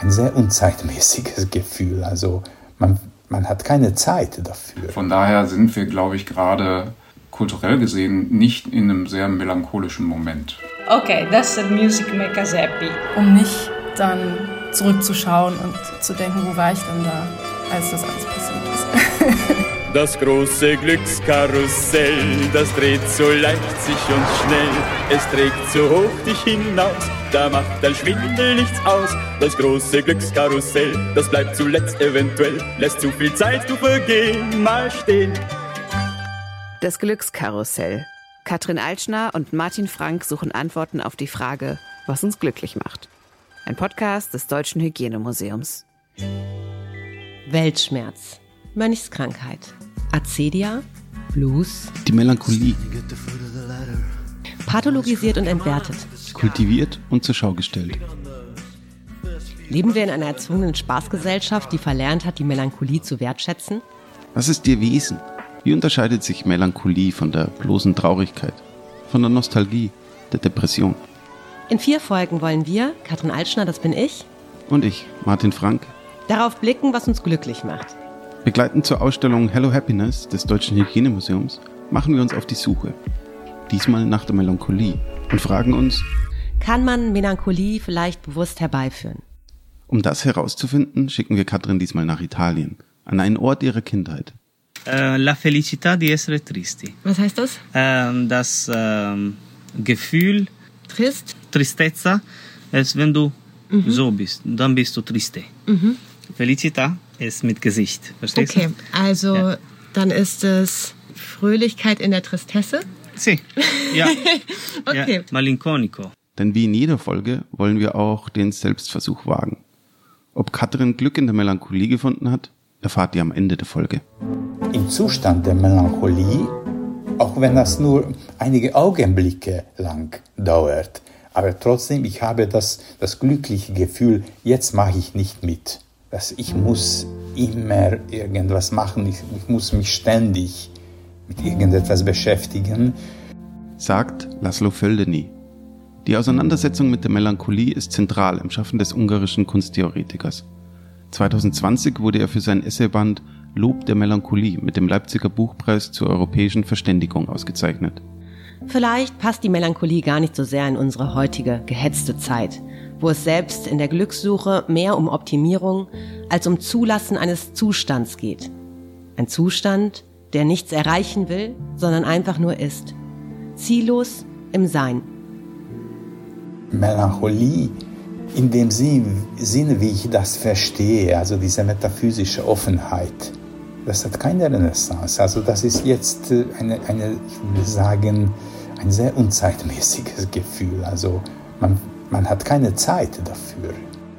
ein sehr unzeitmäßiges Gefühl. Also man, man hat keine Zeit dafür. Von daher sind wir, glaube ich, gerade kulturell gesehen nicht in einem sehr melancholischen Moment. Okay, that's the music make us happy. Um nicht dann zurückzuschauen und zu denken, wo war ich denn da, als das alles passiert ist. Das große Glückskarussell, das dreht so leicht sich und schnell. Es trägt so hoch dich hinaus, da macht dein Schwindel nichts aus. Das große Glückskarussell, das bleibt zuletzt eventuell, lässt zu viel Zeit du vergehen, mal stehen. Das Glückskarussell. Katrin Altschner und Martin Frank suchen Antworten auf die Frage, was uns glücklich macht. Ein Podcast des Deutschen Hygienemuseums. Weltschmerz, Mönchskrankheit, Acedia, Blues, Die Melancholie, pathologisiert und entwertet. kultiviert und zur Schau gestellt. Leben wir in einer erzwungenen Spaßgesellschaft, die verlernt hat, die Melancholie zu wertschätzen? Was ist ihr Wesen? Wie unterscheidet sich Melancholie von der bloßen Traurigkeit, von der Nostalgie, der Depression? In vier Folgen wollen wir, Katrin Altschner, das bin ich, Und ich, Martin Frank, darauf blicken, was uns glücklich macht. Begleitend zur Ausstellung Hello Happiness des Deutschen Hygienemuseums, machen wir uns auf die Suche. Diesmal nach der Melancholie und fragen uns, Kann man Melancholie vielleicht bewusst herbeiführen? um das herauszufinden, schicken wir Katrin diesmal nach Italien, an einen Ort ihrer Kindheit. Eh, la felicità di essere tristi. Was heißt das? Ähm, das ähm, Gefühl, Trist? Tristezza, ist, wenn du so bist, dann bist du triste. Felicità ist mit Gesicht, verstehst Okay, also Ja. dann ist es Fröhlichkeit in der Tristesse. du? Sì, ja. Okay. ja. Malinconico. Denn wie in jeder Folge wollen wir auch den Selbstversuch wagen. Ob Katrin Glück in der Melancholie gefunden hat, erfahrt ihr am Ende der Folge. Im Zustand der Melancholie, auch wenn das nur einige Augenblicke lang dauert, aber trotzdem, ich habe das, das glückliche Gefühl, jetzt mache ich nicht mit. Dass ich muss immer irgendwas machen, ich, ich muss mich ständig mit irgendetwas beschäftigen. Sagt Laszlo Földeny. Die Auseinandersetzung mit der Melancholie ist zentral im Schaffen des ungarischen Kunsttheoretikers. 2020 wurde er für sein Essayband Lob der Melancholie mit dem Leipziger Buchpreis zur europäischen Verständigung ausgezeichnet. Vielleicht passt die Melancholie gar nicht so sehr in unsere heutige gehetzte Zeit, wo es selbst in der Glückssuche mehr um Optimierung als um Zulassen eines Zustands geht. Ein Zustand, der nichts erreichen will, sondern einfach nur ist. Ziellos im Sein. Melancholie in dem Sinn- Sinne, wie ich das verstehe, also diese metaphysische Offenheit, das hat keine Renaissance. Also das ist jetzt äh, eine, eine ich würde sagen, ein sehr unzeitmäßiges Gefühl. Also man, man hat keine Zeit dafür.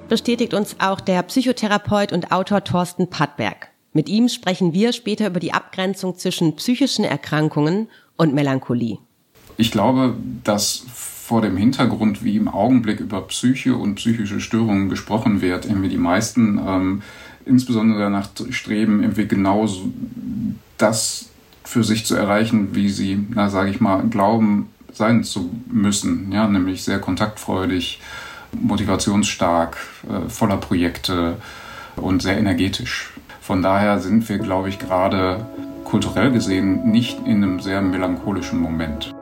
bestätigt uns auch der Psychotherapeut und Autor Thorsten Pattberg. Mit ihm sprechen wir später über die Abgrenzung zwischen psychischen Erkrankungen und Melancholie. Ich glaube, dass vor dem Hintergrund, wie im Augenblick über Psyche und psychische Störungen gesprochen wird, irgendwie die meisten ähm, insbesondere danach streben, irgendwie genau das für sich zu erreichen, wie sie, na sage ich mal, glauben sein zu müssen, ja, nämlich sehr kontaktfreudig, motivationsstark, äh, voller Projekte und sehr energetisch. Von daher sind wir, glaube ich, gerade kulturell gesehen nicht in einem sehr melancholischen Moment.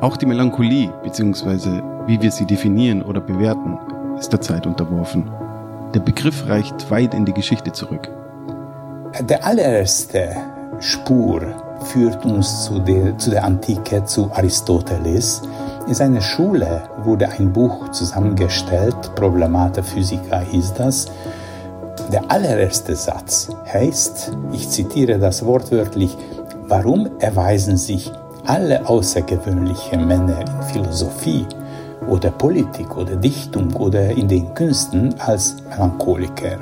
Auch die Melancholie, beziehungsweise wie wir sie definieren oder bewerten, ist der Zeit unterworfen. Der Begriff reicht weit in die Geschichte zurück. Der allererste Spur führt uns zu der, zu der Antike, zu Aristoteles. In seiner Schule wurde ein Buch zusammengestellt, Problemata Physica hieß das. Der allererste Satz heißt, ich zitiere das wortwörtlich, warum erweisen sich alle außergewöhnlichen Männer in Philosophie oder Politik oder Dichtung oder in den Künsten als Melancholiker.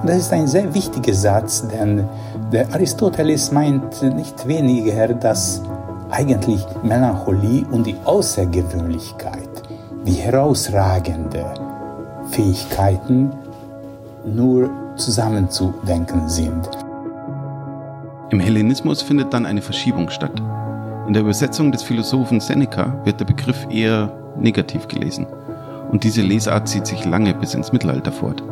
Und das ist ein sehr wichtiger Satz, denn der Aristoteles meint nicht weniger, dass eigentlich Melancholie und die Außergewöhnlichkeit, die herausragende Fähigkeiten nur zusammenzudenken sind. Im Hellenismus findet dann eine Verschiebung statt. In der Übersetzung des Philosophen Seneca wird der Begriff eher negativ gelesen Und diese Lesart zieht sich lange bis ins Mittelalter fort.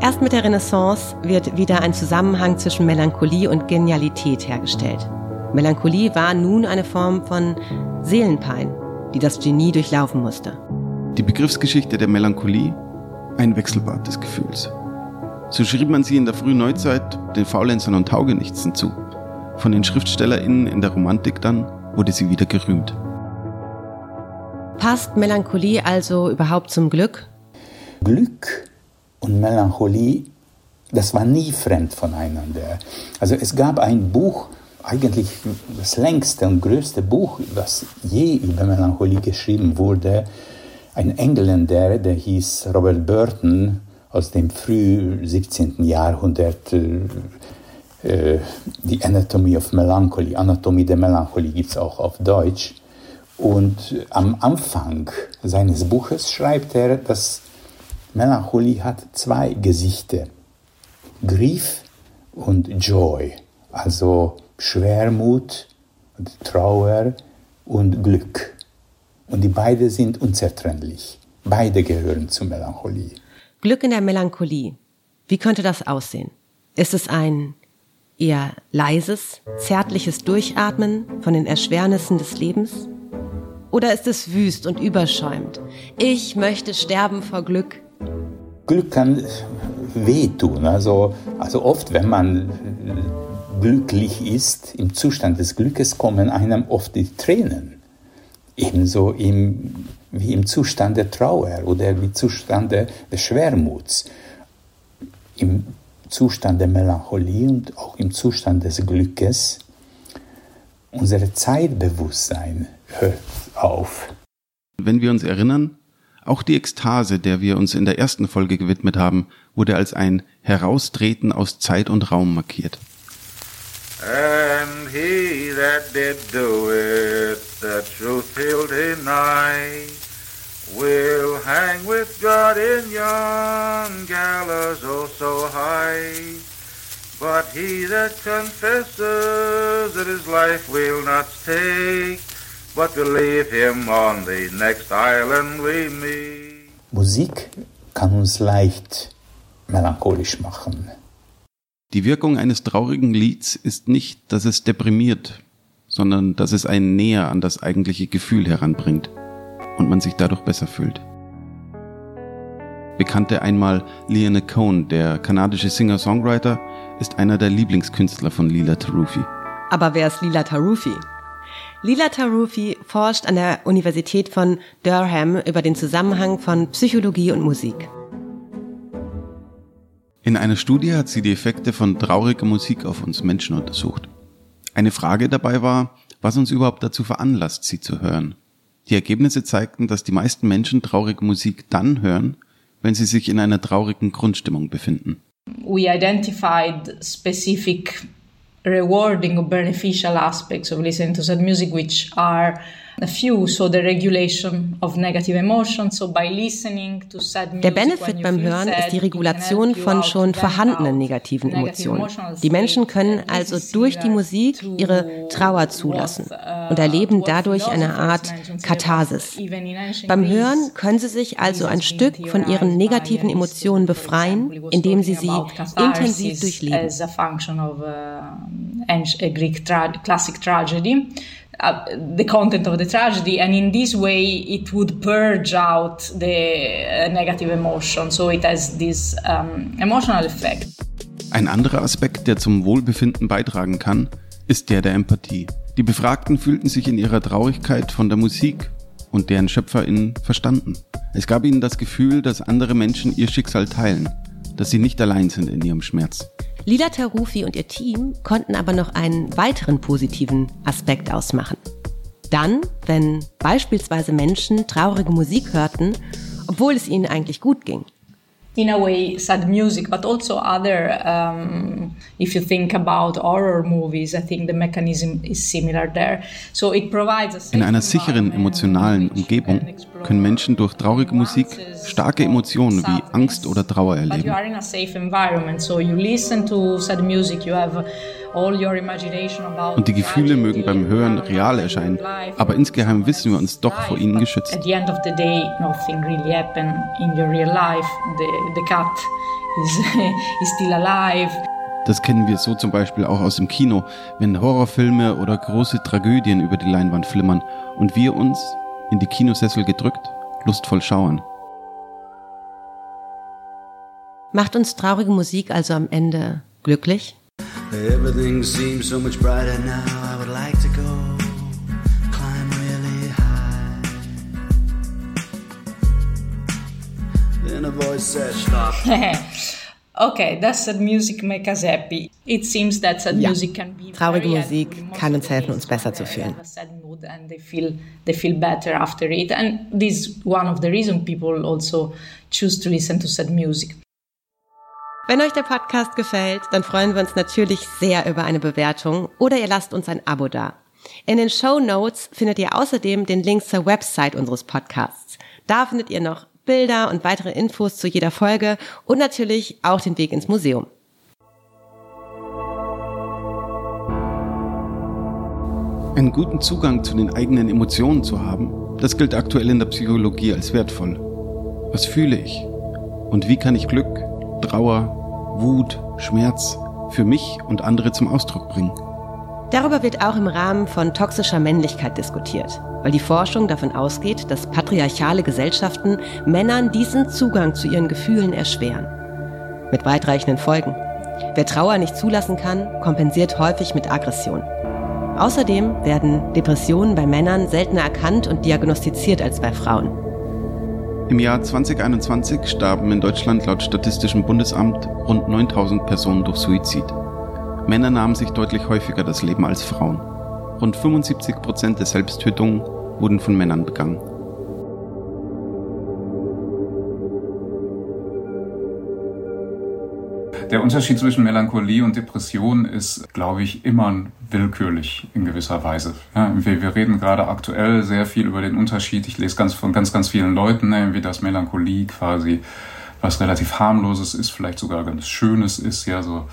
Erst mit der Renaissance wird wieder ein Zusammenhang zwischen Melancholie und Genialität hergestellt. Melancholie war nun eine Form von Seelenpein, die das Genie durchlaufen musste. Die Begriffsgeschichte der Melancholie, ein Wechselbad des Gefühls. So schrieb man sie in der frühen Neuzeit den Faulenzern und Taugenichtsen zu. Von den SchriftstellerInnen in der Romantik dann wurde sie wieder gerühmt. Passt Melancholie also überhaupt zum Glück? Glück und Melancholie, das war nie fremd voneinander. Also es gab ein Buch, eigentlich das längste und größte Buch, das je über Melancholie geschrieben wurde. Ein Engländer, der hieß Robert Burton aus dem frühen 17. Jahrhundert. Äh, die Anatomy of Melancholy, Anatomie der Melancholie gibt es auch auf Deutsch. Und am Anfang seines Buches schreibt er, dass Melancholie hat zwei Gesichter, Grief und Joy, also Schwermut, Trauer und Glück. Und die beiden sind unzertrennlich. Beide gehören zur Melancholie. Glück in der Melancholie. Wie könnte das aussehen? Ist es ein eher leises, zärtliches Durchatmen von den Erschwernissen des Lebens? Oder ist es wüst und überschäumt? Ich möchte sterben vor Glück. Glück kann wehtun. Also, also oft, wenn man glücklich ist, im Zustand des Glückes kommen einem oft die Tränen. Ebenso im, wie im Zustand der Trauer oder im Zustand des Schwermuts. Im Zustand der Melancholie und auch im Zustand des Glückes. Unser Zeitbewusstsein auf. Wenn wir uns erinnern, auch die Ekstase, der wir uns in der ersten Folge gewidmet haben, wurde als ein Heraustreten aus Zeit und Raum markiert. And he that did do it, the truth he'll deny, will hang with God in yon gallows oh so high. But he that confesses that his life will not take, but will leave him on the next island we meet. Musik kann uns leicht melancholisch machen. Die Wirkung eines traurigen Lieds ist nicht, dass es deprimiert, sondern dass es einen näher an das eigentliche Gefühl heranbringt und man sich dadurch besser fühlt. Bekannte einmal Leonard Cohen, der kanadische Singer-Songwriter, ist einer der Lieblingskünstler von Lila Tarufi. Aber wer ist Lila Tarufi? Lila Tarufi forscht an der Universität von Durham über den Zusammenhang von Psychologie und Musik. In einer Studie hat sie die Effekte von trauriger Musik auf uns Menschen untersucht. Eine Frage dabei war, was uns überhaupt dazu veranlasst, sie zu hören. Die Ergebnisse zeigten, dass die meisten Menschen traurige Musik dann hören, wenn sie sich in einer traurigen Grundstimmung befinden. We identified specific rewarding or beneficial aspects of listening to sad music, which are a few. So the regulation of negative emotions. So by listening to sad music, Der Benefit beim Hören ist die Regulation von schon vorhandenen negativen Emotionen. Die Menschen können also durch die Musik ihre Trauer zulassen und erleben dadurch eine Art Katharsis. Beim Hören können sie sich also ein Stück von ihren negativen Emotionen befreien, indem sie sie intensiv durchleben. Uh, the content of the tragedy, and in this way, it would purge out the uh, negative emotion. So it has this um, emotional effect. Ein anderer Aspekt, der zum Wohlbefinden beitragen kann, ist der der Empathie. Die Befragten fühlten sich in ihrer Traurigkeit von der Musik und deren SchöpferInnen verstanden. Es gab ihnen das Gefühl, dass andere Menschen ihr Schicksal teilen, dass sie nicht allein sind in ihrem Schmerz. Lila Tarufi und ihr Team konnten aber noch einen weiteren positiven Aspekt ausmachen. Dann, wenn beispielsweise Menschen traurige Musik hörten, obwohl es ihnen eigentlich gut ging in a way sad music but also other um, if you think about horror movies i think the mechanism is similar there. So it provides in einer sicheren emotionalen umgebung können menschen durch traurige musik starke emotionen wie angst oder trauer erleben you are in a safe environment. So you listen to sad music you have Und die Gefühle mögen beim Hören real erscheinen, aber insgeheim wissen wir uns doch vor ihnen geschützt. At the end of the day, nothing really happened in your real life. The, the cat is, is still alive. Das kennen wir so zum Beispiel auch aus dem Kino, wenn Horrorfilme oder große Tragödien über die Leinwand flimmern und wir uns, in die Kinosessel gedrückt, lustvoll schauern. Macht uns traurige Musik also am Ende glücklich? Everything seems so much brighter now. I would like to go climb really high. Then a voice said, "Stop." Okay, that's sad music make us happy. It seems that sad ja. music can be Traurige Musik kann uns helfen, uns besser zu fühlen. And they feel they feel better after it. And this is one of the reasons people also choose to listen to sad music. Wenn euch der Podcast gefällt, dann freuen wir uns natürlich sehr über eine Bewertung oder ihr lasst uns ein Abo da. In den Show Notes findet ihr außerdem den Link zur Website unseres Podcasts. Da findet ihr noch Bilder und weitere Infos zu jeder Folge und natürlich auch den Weg ins Museum. Einen guten Zugang zu den eigenen Emotionen zu haben, das gilt aktuell in der Psychologie als wertvoll. Was fühle ich? Und wie kann ich Glück, Trauer, Wut, Schmerz für mich und andere zum Ausdruck bringen. Darüber wird auch im Rahmen von toxischer Männlichkeit diskutiert, weil die Forschung davon ausgeht, dass patriarchale Gesellschaften Männern diesen Zugang zu ihren Gefühlen erschweren. Mit weitreichenden Folgen. Wer Trauer nicht zulassen kann, kompensiert häufig mit Aggression. Außerdem werden Depressionen bei Männern seltener erkannt und diagnostiziert als bei Frauen. Im Jahr 2021 starben in Deutschland laut Statistischem Bundesamt rund 9000 Personen durch Suizid. Männer nahmen sich deutlich häufiger das Leben als Frauen. Rund 75 Prozent der Selbsttötungen wurden von Männern begangen. Der Unterschied zwischen Melancholie und Depression ist, glaube ich, immer willkürlich in gewisser Weise. Ja, wir, wir, reden gerade aktuell sehr viel über den Unterschied. Ich lese ganz von ganz, ganz vielen Leuten, ne, wie das Melancholie quasi was relativ harmloses ist, vielleicht sogar ganz Schönes ist, ja, so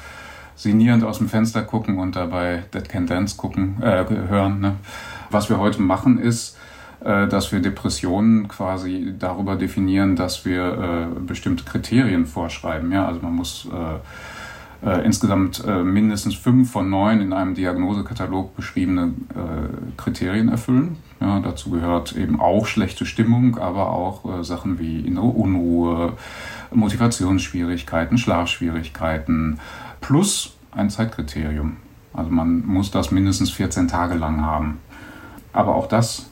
sinnierend aus dem Fenster gucken und dabei Dead Can Dance gucken, äh, hören. Ne. Was wir heute machen ist, dass wir Depressionen quasi darüber definieren, dass wir äh, bestimmte Kriterien vorschreiben. Ja, also man muss äh, äh, insgesamt äh, mindestens fünf von neun in einem Diagnosekatalog beschriebene äh, Kriterien erfüllen. Ja, dazu gehört eben auch schlechte Stimmung, aber auch Sachen wie innere Unruhe, Motivationsschwierigkeiten, Schlafschwierigkeiten plus ein Zeitkriterium. Also man muss das mindestens 14 Tage lang haben. Aber auch das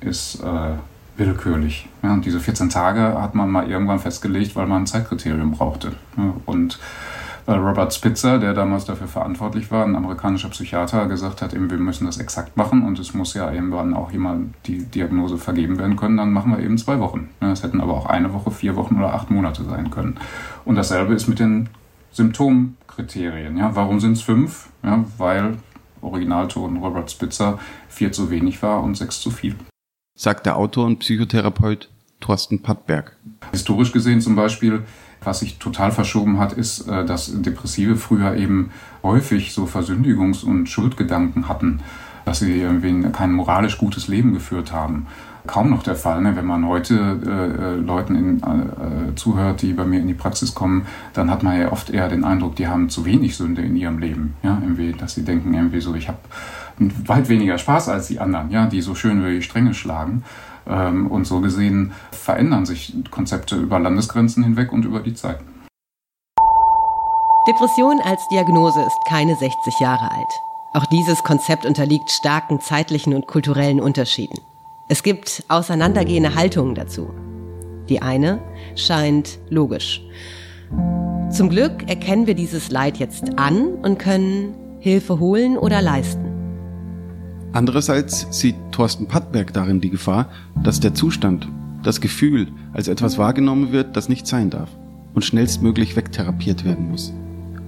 ist äh, willkürlich. Ja, und diese 14 Tage hat man mal irgendwann festgelegt, weil man ein Zeitkriterium brauchte. Ja, und weil Robert Spitzer, der damals dafür verantwortlich war, ein amerikanischer Psychiater, gesagt hat, eben, wir müssen das exakt machen und es muss ja irgendwann auch jemand die Diagnose vergeben werden können, dann machen wir eben zwei Wochen. Es hätten aber auch eine Woche, vier Wochen oder acht Monate sein können. Und dasselbe ist mit den Symptomkriterien. Ja, warum sind es fünf? Ja, weil Originalton Robert Spitzer vier zu wenig war und sechs zu viel. Sagt der Autor und Psychotherapeut Thorsten Pattberg. Historisch gesehen zum Beispiel, was sich total verschoben hat, ist, äh, dass Depressive früher eben häufig so Versündigungs- und Schuldgedanken hatten, dass sie irgendwie kein moralisch gutes Leben geführt haben kaum noch der Fall. Ne? Wenn man heute äh, äh, Leuten in, äh, zuhört, die bei mir in die Praxis kommen, dann hat man ja oft eher den Eindruck, die haben zu wenig Sünde in ihrem Leben. Ja? Irgendwie, dass sie denken, irgendwie so, ich habe weit weniger Spaß als die anderen, ja? die so schön über die Stränge schlagen. Ähm, und so gesehen verändern sich Konzepte über Landesgrenzen hinweg und über die Zeit. Depression als Diagnose ist keine 60 Jahre alt. Auch dieses Konzept unterliegt starken zeitlichen und kulturellen Unterschieden. Es gibt auseinandergehende Haltungen dazu. Die eine scheint logisch. Zum Glück erkennen wir dieses Leid jetzt an und können Hilfe holen oder leisten. Andererseits sieht Thorsten Pattberg darin die Gefahr, dass der Zustand, das Gefühl als etwas wahrgenommen wird, das nicht sein darf und schnellstmöglich wegtherapiert werden muss.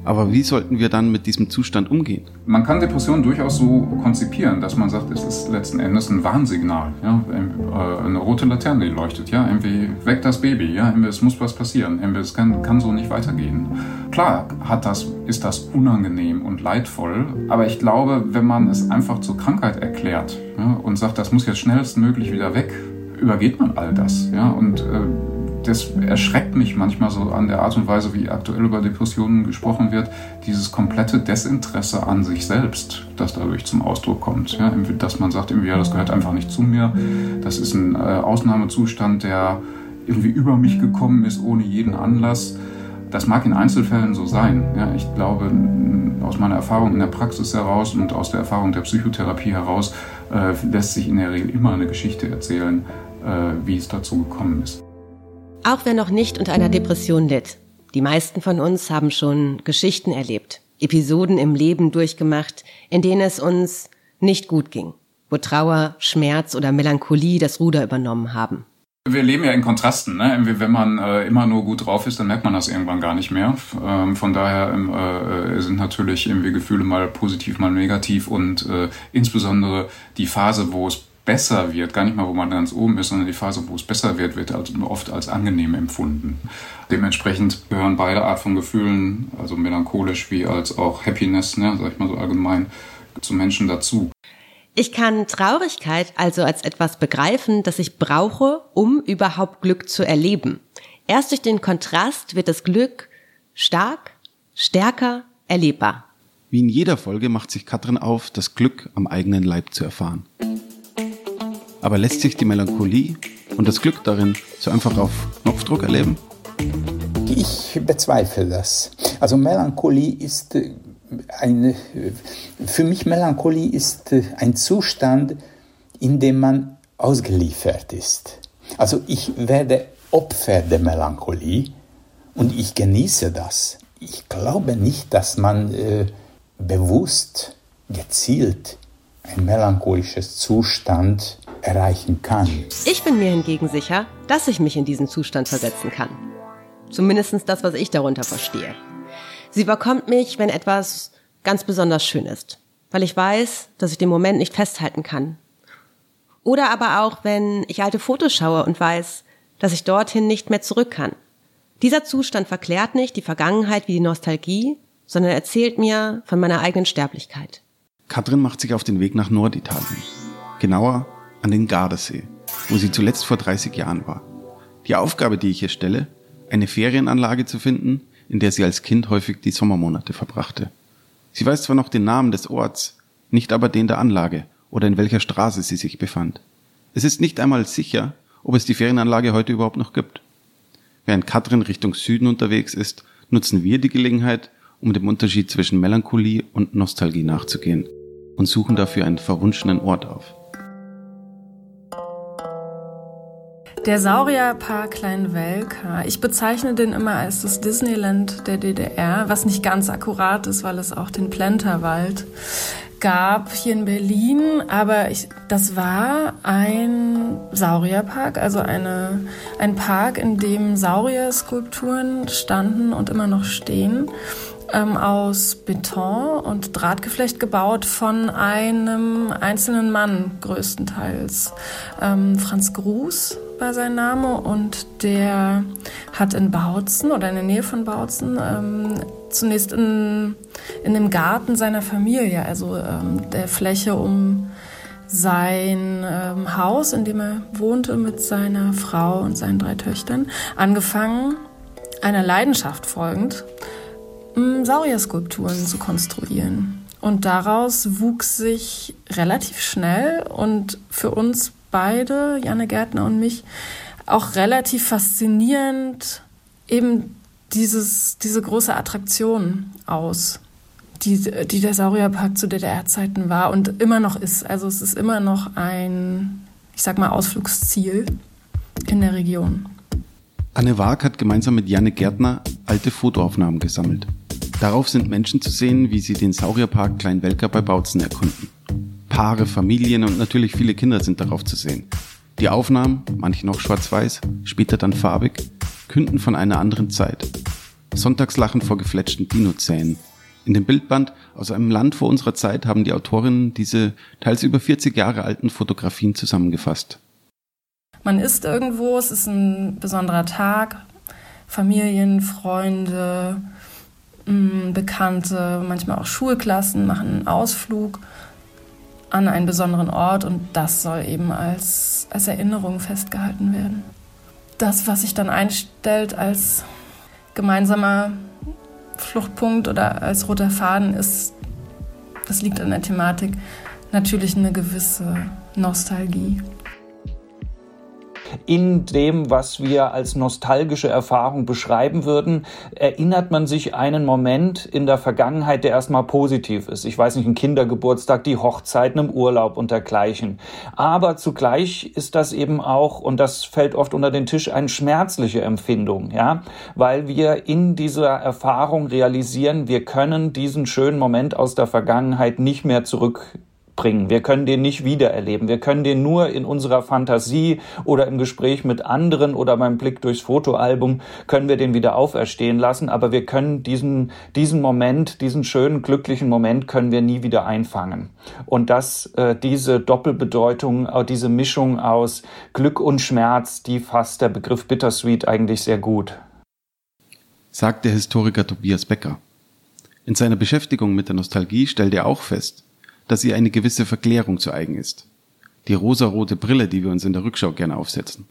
Aber wie sollten wir dann mit diesem Zustand umgehen? Man kann Depressionen durchaus so konzipieren, dass man sagt, es ist letzten Endes ein Warnsignal. Ja? Äh, eine rote Laterne, die leuchtet. Ja? Irgendwie weckt das Baby. Ja? Es muss was passieren. Es kann, kann so nicht weitergehen. Klar hat das, ist das unangenehm und leidvoll. Aber ich glaube, wenn man es einfach zur Krankheit erklärt ja? und sagt, das muss jetzt schnellstmöglich wieder weg, übergeht man all das. Ja? Und äh, das erschreckt mich manchmal so an der Art und Weise, wie aktuell über Depressionen gesprochen wird, dieses komplette Desinteresse an sich selbst, das dadurch zum Ausdruck kommt. Ja, dass man sagt, irgendwie, ja, das gehört einfach nicht zu mir, das ist ein äh, Ausnahmezustand, der irgendwie über mich gekommen ist, ohne jeden Anlass. Das mag in Einzelfällen so sein. Ja, ich glaube, aus meiner Erfahrung in der Praxis heraus und aus der Erfahrung der Psychotherapie heraus äh, lässt sich in der Regel immer eine Geschichte erzählen, äh, wie es dazu gekommen ist. Auch wer noch nicht unter einer Depression litt. Die meisten von uns haben schon Geschichten erlebt, Episoden im Leben durchgemacht, in denen es uns nicht gut ging, wo Trauer, Schmerz oder Melancholie das Ruder übernommen haben. Wir leben ja in Kontrasten. Ne? Wenn man äh, immer nur gut drauf ist, dann merkt man das irgendwann gar nicht mehr. Ähm, von daher ähm, äh, sind natürlich irgendwie Gefühle mal positiv, mal negativ und äh, insbesondere die Phase, wo es besser wird, gar nicht mal, wo man ganz oben ist, sondern die Phase, wo es besser wird, wird also oft als angenehm empfunden. Dementsprechend gehören beide Art von Gefühlen, also melancholisch wie als auch Happiness, ne, sag ich mal so allgemein, zu Menschen dazu. Ich kann Traurigkeit also als etwas begreifen, das ich brauche, um überhaupt Glück zu erleben. Erst durch den Kontrast wird das Glück stark, stärker, erlebbar. Wie in jeder Folge macht sich Katrin auf, das Glück am eigenen Leib zu erfahren. Aber lässt sich die Melancholie und das Glück darin so einfach auf Knopfdruck erleben? Ich bezweifle das. Also Melancholie ist äh, eine, äh, für mich Melancholie ist äh, ein Zustand, in dem man ausgeliefert ist. Also ich werde Opfer der Melancholie und ich genieße das. Ich glaube nicht, dass man äh, bewusst, gezielt ein melancholisches Zustand erreichen kann. Ich bin mir hingegen sicher, dass ich mich in diesen Zustand versetzen kann. Zumindest das, was ich darunter verstehe. Sie überkommt mich, wenn etwas ganz besonders schön ist, weil ich weiß, dass ich den Moment nicht festhalten kann. Oder aber auch, wenn ich alte Fotos schaue und weiß, dass ich dorthin nicht mehr zurück kann. Dieser Zustand verklärt nicht die Vergangenheit wie die Nostalgie, sondern erzählt mir von meiner eigenen Sterblichkeit. Katrin macht sich auf den Weg nach Norditalien. Genauer an den Gardasee, wo sie zuletzt vor 30 Jahren war. Die Aufgabe, die ich ihr stelle, eine Ferienanlage zu finden, in der sie als Kind häufig die Sommermonate verbrachte. Sie weiß zwar noch den Namen des Orts, nicht aber den der Anlage oder in welcher Straße sie sich befand. Es ist nicht einmal sicher, ob es die Ferienanlage heute überhaupt noch gibt. Während Katrin Richtung Süden unterwegs ist, nutzen wir die Gelegenheit, um dem Unterschied zwischen Melancholie und Nostalgie nachzugehen und suchen dafür einen verwunschenen Ort auf. Der Saurierpark Kleinwelka. Ich bezeichne den immer als das Disneyland der DDR, was nicht ganz akkurat ist, weil es auch den Plenterwald gab hier in Berlin. Aber ich, das war ein Saurierpark, also eine, ein Park, in dem Saurierskulpturen standen und immer noch stehen ähm, aus Beton und Drahtgeflecht gebaut von einem einzelnen Mann größtenteils. Ähm, Franz Gruß war sein Name und der hat in Bautzen oder in der Nähe von Bautzen ähm, zunächst in, in dem Garten seiner Familie, also ähm, der Fläche um sein ähm, Haus, in dem er wohnte mit seiner Frau und seinen drei Töchtern, angefangen, einer Leidenschaft folgend, Saurierskulpturen zu konstruieren. Und daraus wuchs sich relativ schnell und für uns beide, Janne Gärtner und mich, auch relativ faszinierend eben dieses, diese große Attraktion aus, die, die der Saurierpark zu DDR-Zeiten war und immer noch ist. Also es ist immer noch ein, ich sag mal, Ausflugsziel in der Region. Anne Waag hat gemeinsam mit Janne Gärtner alte Fotoaufnahmen gesammelt. Darauf sind Menschen zu sehen, wie sie den Saurierpark Kleinwelker bei Bautzen erkunden. Paare, Familien und natürlich viele Kinder sind darauf zu sehen. Die Aufnahmen, manche noch schwarz-weiß, später dann farbig, künden von einer anderen Zeit. Sonntagslachen vor gefletschten Dinozänen. In dem Bildband aus einem Land vor unserer Zeit haben die Autorinnen diese teils über 40 Jahre alten Fotografien zusammengefasst. Man ist irgendwo, es ist ein besonderer Tag, Familien, Freunde, Bekannte, manchmal auch Schulklassen machen einen Ausflug an einen besonderen Ort und das soll eben als, als Erinnerung festgehalten werden. Das, was sich dann einstellt als gemeinsamer Fluchtpunkt oder als roter Faden ist, das liegt an der Thematik, natürlich eine gewisse Nostalgie in dem, was wir als nostalgische Erfahrung beschreiben würden, erinnert man sich einen Moment in der Vergangenheit, der erstmal positiv ist. Ich weiß nicht, ein Kindergeburtstag, die Hochzeiten im Urlaub und dergleichen. Aber zugleich ist das eben auch, und das fällt oft unter den Tisch, eine schmerzliche Empfindung, ja, weil wir in dieser Erfahrung realisieren, wir können diesen schönen Moment aus der Vergangenheit nicht mehr zurück bringen. Wir können den nicht wiedererleben. Wir können den nur in unserer Fantasie oder im Gespräch mit anderen oder beim Blick durchs Fotoalbum können wir den wieder auferstehen lassen. Aber wir können diesen, diesen Moment, diesen schönen, glücklichen Moment können wir nie wieder einfangen. Und dass äh, diese Doppelbedeutung, äh, diese Mischung aus Glück und Schmerz, die fasst der Begriff Bittersweet eigentlich sehr gut. Sagt der Historiker Tobias Becker. In seiner Beschäftigung mit der Nostalgie stellt er auch fest, dass ihr eine gewisse Verklärung zu eigen ist. Die rosarote Brille, die wir uns in der Rückschau gerne aufsetzen.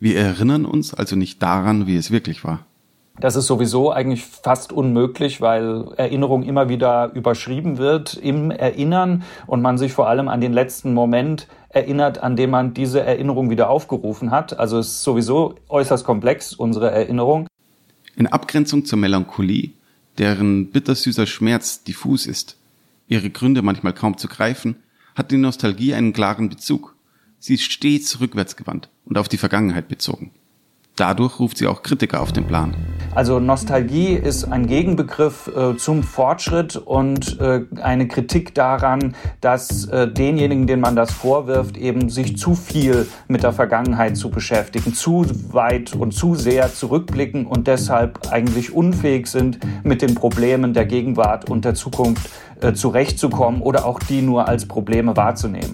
Wir erinnern uns also nicht daran, wie es wirklich war. Das ist sowieso eigentlich fast unmöglich, weil Erinnerung immer wieder überschrieben wird im Erinnern und man sich vor allem an den letzten Moment erinnert, an dem man diese Erinnerung wieder aufgerufen hat. Also es ist sowieso äußerst komplex, unsere Erinnerung. In Abgrenzung zur Melancholie, deren bittersüßer Schmerz diffus ist, ihre Gründe manchmal kaum zu greifen, hat die Nostalgie einen klaren Bezug. Sie ist stets rückwärtsgewandt und auf die Vergangenheit bezogen. Dadurch ruft sie auch Kritiker auf den Plan. Also Nostalgie ist ein Gegenbegriff äh, zum Fortschritt und äh, eine Kritik daran, dass äh, denjenigen, denen man das vorwirft, eben sich zu viel mit der Vergangenheit zu beschäftigen, zu weit und zu sehr zurückblicken und deshalb eigentlich unfähig sind, mit den Problemen der Gegenwart und der Zukunft äh, zurechtzukommen oder auch die nur als Probleme wahrzunehmen.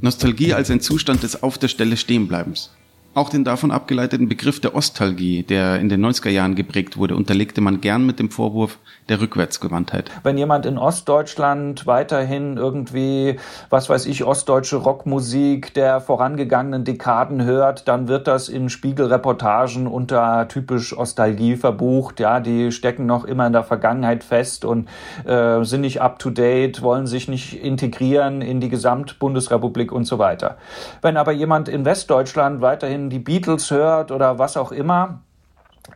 Nostalgie als ein Zustand des Auf der Stelle Stehenbleibens. Auch den davon abgeleiteten Begriff der Ostalgie, der in den 90er Jahren geprägt wurde, unterlegte man gern mit dem Vorwurf der Rückwärtsgewandtheit. Wenn jemand in Ostdeutschland weiterhin irgendwie, was weiß ich, ostdeutsche Rockmusik der vorangegangenen Dekaden hört, dann wird das in Spiegelreportagen unter typisch Ostalgie verbucht. Ja, die stecken noch immer in der Vergangenheit fest und äh, sind nicht up to date, wollen sich nicht integrieren in die Gesamtbundesrepublik und so weiter. Wenn aber jemand in Westdeutschland weiterhin die Beatles hört oder was auch immer,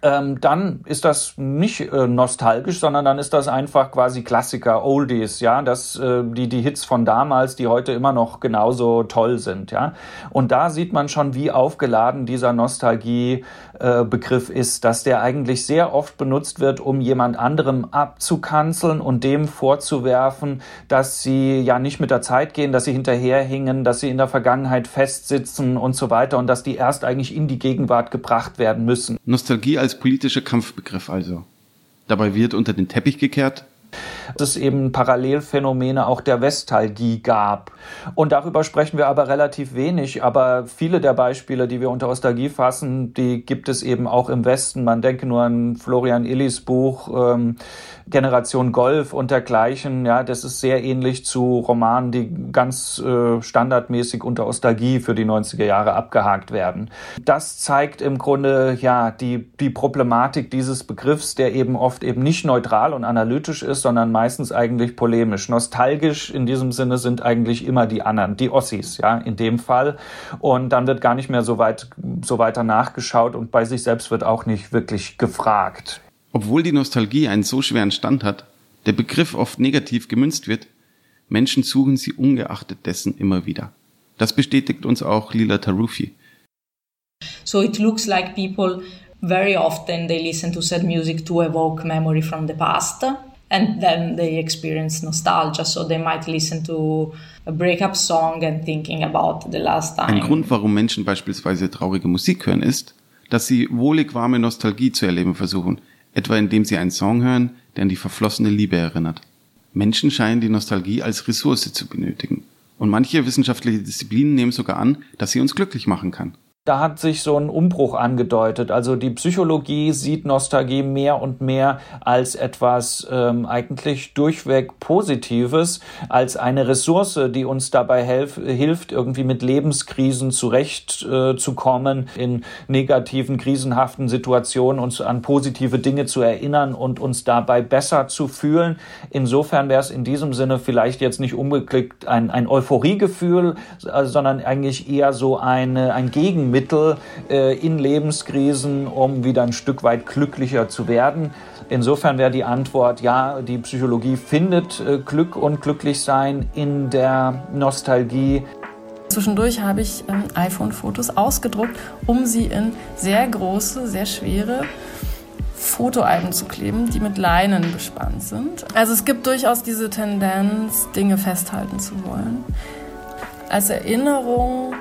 ähm, dann ist das nicht äh, nostalgisch, sondern dann ist das einfach quasi Klassiker, Oldies, ja, das, äh, die, die Hits von damals, die heute immer noch genauso toll sind, ja. Und da sieht man schon, wie aufgeladen dieser Nostalgie-Begriff äh, ist, dass der eigentlich sehr oft benutzt wird, um jemand anderem abzukanzeln und dem vorzuwerfen, dass sie ja nicht mit der Zeit gehen, dass sie hinterherhingen, dass sie in der Vergangenheit festsitzen und so weiter und dass die erst eigentlich in die Gegenwart gebracht werden müssen. Nostalgie als politischer Kampfbegriff also. Dabei wird unter den Teppich gekehrt, es eben Parallelphänomene auch der Vestalgie gab. Und darüber sprechen wir aber relativ wenig. Aber viele der Beispiele, die wir unter Ostalgie fassen, die gibt es eben auch im Westen. Man denke nur an Florian Illis Buch ähm, Generation Golf und dergleichen. Ja, das ist sehr ähnlich zu Romanen, die ganz äh, standardmäßig unter Ostalgie für die 90er Jahre abgehakt werden. Das zeigt im Grunde ja die, die Problematik dieses Begriffs, der eben oft eben nicht neutral und analytisch ist, sondern meistens eigentlich polemisch. Nostalgisch in diesem Sinne sind eigentlich immer die anderen, die Ossis, ja, in dem Fall. Und dann wird gar nicht mehr so weit, so weiter nachgeschaut und bei sich selbst wird auch nicht wirklich gefragt. Obwohl die Nostalgie einen so schweren Stand hat, der Begriff oft negativ gemünzt wird, Menschen suchen sie ungeachtet dessen immer wieder. Das bestätigt uns auch Lila Tarufi. So it looks like people very often they listen to sad music to evoke memory from the past and then they experience nostalgia so they might listen to a breakup song and thinking about the last time. Ein Grund, warum Menschen beispielsweise traurige Musik hören, ist, dass sie wohlig warme Nostalgie zu erleben versuchen, etwa indem sie einen Song hören, der an die verflossene Liebe erinnert. Menschen scheinen die Nostalgie als Ressource zu benötigen. Und manche wissenschaftliche Disziplinen nehmen sogar an, dass sie uns glücklich machen kann. Da hat sich so ein Umbruch angedeutet. Also die Psychologie sieht Nostalgie mehr und mehr als etwas ähm, eigentlich durchweg Positives, als eine Ressource, die uns dabei helf, hilft, irgendwie mit Lebenskrisen zurechtzukommen, äh, in negativen, krisenhaften Situationen uns an positive Dinge zu erinnern und uns dabei besser zu fühlen. Insofern wäre es in diesem Sinne vielleicht jetzt nicht unbedingt ein, ein Euphoriegefühl, äh, sondern eigentlich eher so eine, ein Gegen Mittel äh, in Lebenskrisen, um wieder ein Stück weit glücklicher zu werden. Insofern wäre die Antwort, ja, die Psychologie findet äh, Glück und Glücklichsein in der Nostalgie. Zwischendurch habe ich ähm, iPhone-Fotos ausgedruckt, um sie in sehr große, sehr schwere Fotoalben zu kleben, die mit Leinen bespannt sind. Also es gibt durchaus diese Tendenz, Dinge festhalten zu wollen. Als Erinnerung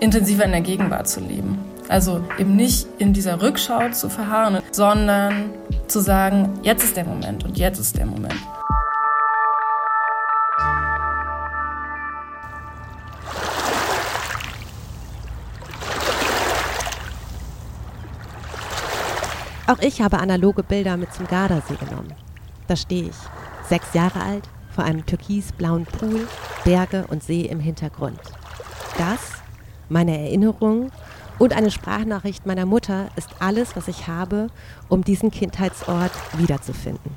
intensiver in der Gegenwart zu leben. Also eben nicht in dieser Rückschau zu verharren, sondern zu sagen, jetzt ist der Moment und jetzt ist der Moment. Auch ich habe analoge Bilder mit zum Gardasee genommen. Da stehe ich, sechs Jahre alt, vor einem türkisblauen Pool, Berge und See im Hintergrund. Das meine Erinnerungen und eine Sprachnachricht meiner Mutter ist alles, was ich habe, um diesen Kindheitsort wiederzufinden.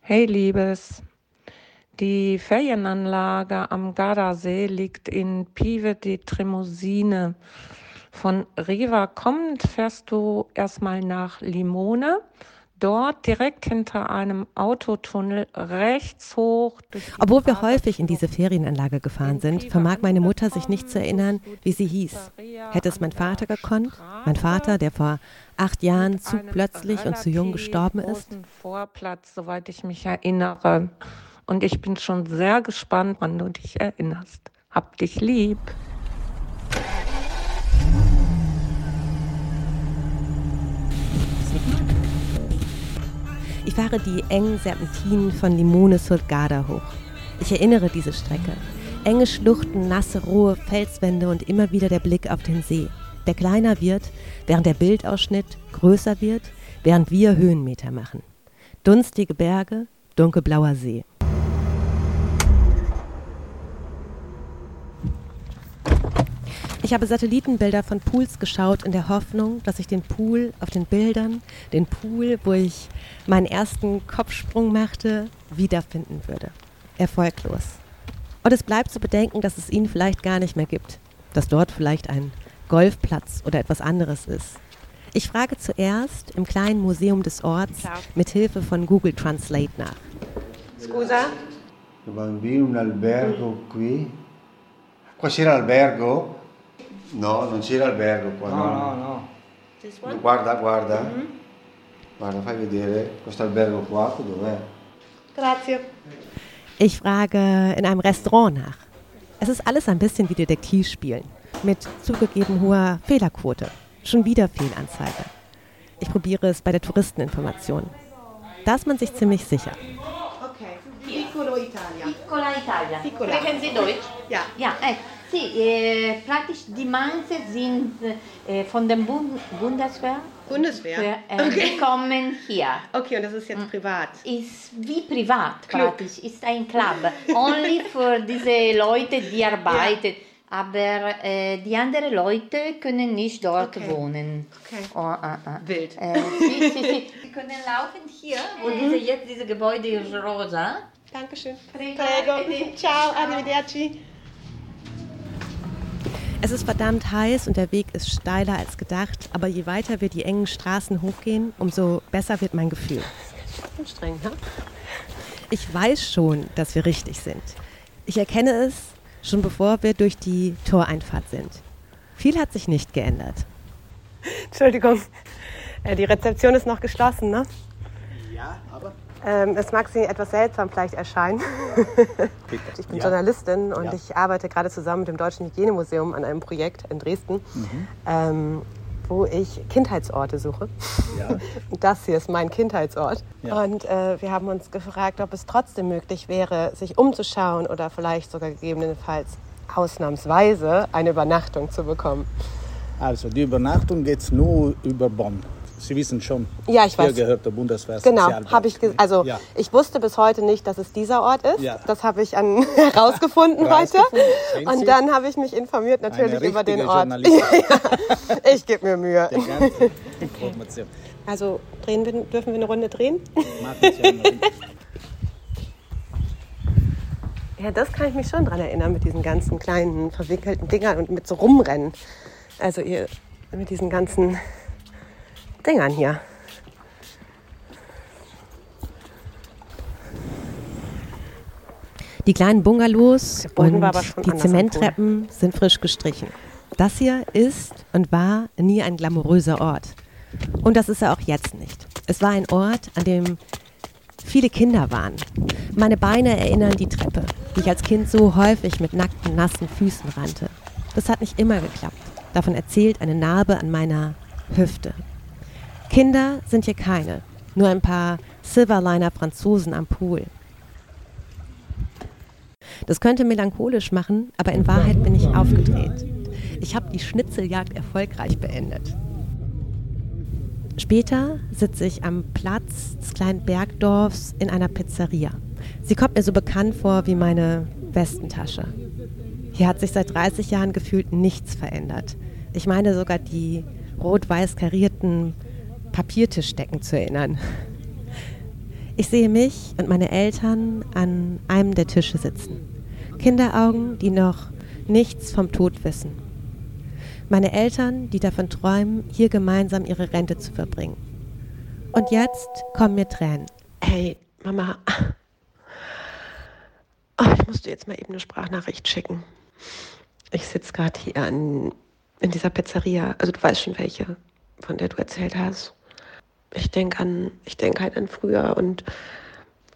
Hey Liebes, die Ferienanlage am Gardasee liegt in Pieve di Tremosine. Von Riva kommend fährst du erstmal nach Limone dort direkt hinter einem Autotunnel rechts hoch. Obwohl wir häufig in diese Ferienanlage gefahren sind, vermag meine Mutter sich nicht zu erinnern, wie sie hieß. Hätte es mein Vater gekonnt, mein Vater, der vor acht Jahren zu plötzlich und zu jung gestorben ist? Vorplatz, soweit ich mich erinnere. Und ich bin schon sehr gespannt, wann du dich erinnerst. Hab dich lieb. Ich fahre die engen Serpentinen von Limone Garda hoch. Ich erinnere diese Strecke. Enge Schluchten, nasse, rohe Felswände und immer wieder der Blick auf den See, der kleiner wird, während der Bildausschnitt größer wird, während wir Höhenmeter machen. Dunstige Berge, dunkelblauer See. Ich habe Satellitenbilder von Pools geschaut in der Hoffnung, dass ich den Pool auf den Bildern, den Pool, wo ich meinen ersten Kopfsprung machte, wiederfinden würde. Erfolglos. Und es bleibt zu bedenken, dass es ihn vielleicht gar nicht mehr gibt. Dass dort vielleicht ein Golfplatz oder etwas anderes ist. Ich frage zuerst im kleinen Museum des Orts mit Hilfe von Google Translate nach. Scusa? Bambino un albergo qui. Qua c'era albergo? No, non c'era albergo qua. No, no, no. no. Guarda, guarda. Mm -hmm. Guarda, fai vedere questo albergo qua, dov'è? Grazie. Ich frage in einem Restaurant nach. Es ist alles ein bisschen wie Detektivspielen. Mit zugegeben hoher Fehlerquote. Schon wieder Fehlanzeige. Ich probiere es bei der Touristeninformation. Da ist man sich ziemlich sicher. Okay. Piccolo Italia. Piccola Italia. Piccola. Sprechen Sie Deutsch? Ja. Ja, ecco. Sie, äh, praktisch die meisten sind äh, von der Bund Bundeswehr. Bundeswehr? Äh, okay. kommen hier. Okay, und das ist jetzt hm. privat? Ist wie privat Club. praktisch, ist ein Club. Only für diese Leute, die arbeiten. Ja. Aber äh, die anderen Leute können nicht dort okay. wohnen. Okay. Oh, uh, uh. Wild. Äh, sie, sie, sie, sie, können laufen hier, wo mhm. diese, jetzt diese Gebäude ist rosa. Dankeschön. Prego. Prego. Ciao, arrivederci. Es ist verdammt heiß und der Weg ist steiler als gedacht, aber je weiter wir die engen Straßen hochgehen, umso besser wird mein Gefühl. Anstrengend, ne? Ich weiß schon, dass wir richtig sind. Ich erkenne es schon bevor wir durch die Toreinfahrt sind. Viel hat sich nicht geändert. Entschuldigung, äh, die Rezeption ist noch geschlossen, ne? Ja, aber ähm, es mag Sie etwas seltsam vielleicht erscheinen. ich bin ja. Journalistin und ja. ich arbeite gerade zusammen mit dem Deutschen Hygienemuseum an einem Projekt in Dresden. Mhm. Ähm, wo ich Kindheitsorte suche. Ja. Das hier ist mein Kindheitsort. Und äh, wir haben uns gefragt, ob es trotzdem möglich wäre, sich umzuschauen oder vielleicht sogar gegebenenfalls ausnahmsweise eine Übernachtung zu bekommen. Also die Übernachtung geht nur über Bonn. Sie wissen schon, ja, ich hier weiß. gehört der Bundeswehr. Genau, habe ich also ja. ich wusste bis heute nicht, dass es dieser Ort ist. Ja. Das habe ich an, herausgefunden heute. Und dann habe ich mich informiert natürlich über den Ort. ich gebe mir Mühe. Also drehen wir, dürfen wir eine Runde drehen? Ja, das kann ich mich schon dran erinnern mit diesen ganzen kleinen verwickelten Dingern und mit so rumrennen. Also ihr mit diesen ganzen Dingern hier. Die kleinen Bungalows und die Zementtreppen sind frisch gestrichen. Das hier ist und war nie ein glamouröser Ort. Und das ist er auch jetzt nicht. Es war ein Ort, an dem viele Kinder waren. Meine Beine erinnern die Treppe, die ich als Kind so häufig mit nackten, nassen Füßen rannte. Das hat nicht immer geklappt. Davon erzählt eine Narbe an meiner Hüfte. Kinder sind hier keine, nur ein paar Silverliner Franzosen am Pool. Das könnte melancholisch machen, aber in Wahrheit bin ich aufgedreht. Ich habe die Schnitzeljagd erfolgreich beendet. Später sitze ich am Platz des kleinen Bergdorfs in einer Pizzeria. Sie kommt mir so bekannt vor wie meine Westentasche. Hier hat sich seit 30 Jahren gefühlt nichts verändert. Ich meine sogar die rot-weiß karierten Papiertischdecken zu erinnern. Ich sehe mich und meine Eltern an einem der Tische sitzen. Kinderaugen, die noch nichts vom Tod wissen. Meine Eltern, die davon träumen, hier gemeinsam ihre Rente zu verbringen. Und jetzt kommen mir Tränen. Hey, Mama. Oh, ich musste jetzt mal eben eine Sprachnachricht schicken. Ich sitze gerade hier an, in dieser Pizzeria. Also du weißt schon welche, von der du erzählt hast ich denke an, ich denke halt an früher und,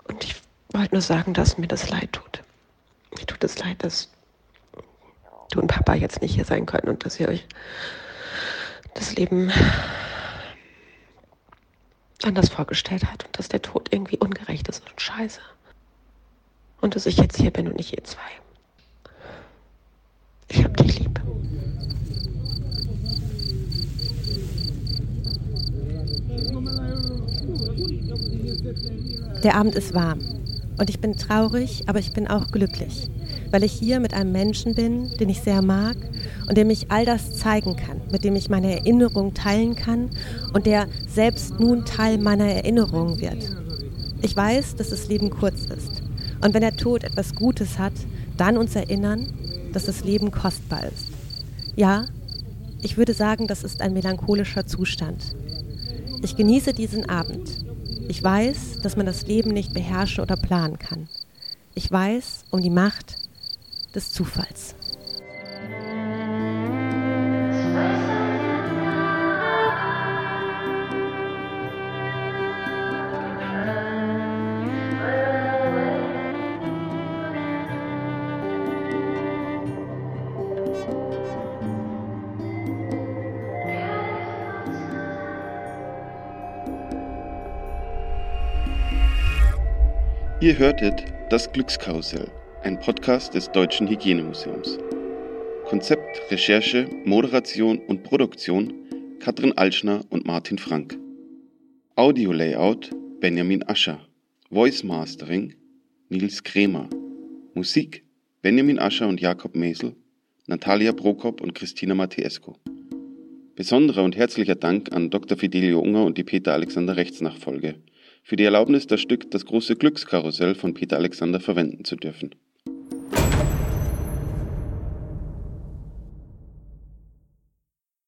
und ich wollte nur sagen, dass mir das leid tut. Mir tut es leid, dass du und Papa jetzt nicht hier sein können und dass ihr euch das Leben anders vorgestellt habt und dass der Tod irgendwie ungerecht ist und scheiße. Und dass ich jetzt hier bin und nicht ihr zwei. Ich hab dich lieb. Der Abend ist warm und ich bin traurig, aber ich bin auch glücklich, weil ich hier mit einem Menschen bin, den ich sehr mag und dem ich all das zeigen kann, mit dem ich meine Erinnerung teilen kann und der selbst nun Teil meiner Erinnerung wird. Ich weiß, dass das Leben kurz ist und wenn der Tod etwas Gutes hat, dann uns erinnern, dass das Leben kostbar ist. Ja, ich würde sagen, das ist ein melancholischer Zustand. Ich genieße diesen Abend ich weiß, dass man das Leben nicht beherrschen oder planen kann. Ich weiß um die Macht des Zufalls. Ihr hörtet Das Glückskarussell, ein Podcast des Deutschen Hygienemuseums. Konzept, Recherche, Moderation und Produktion Katrin Altschner und Martin Frank. Audio Layout Benjamin Ascher. Voice Mastering Nils Kremer. Musik Benjamin Ascher und Jakob Mesel, Natalia Prokop und Christina Matesco. Besonderer und herzlicher Dank an Dr. Fidelio Unger und die Peter Alexander Rechtsnachfolge für die Erlaubnis, das Stück Das große Glückskarussell von Peter Alexander verwenden zu dürfen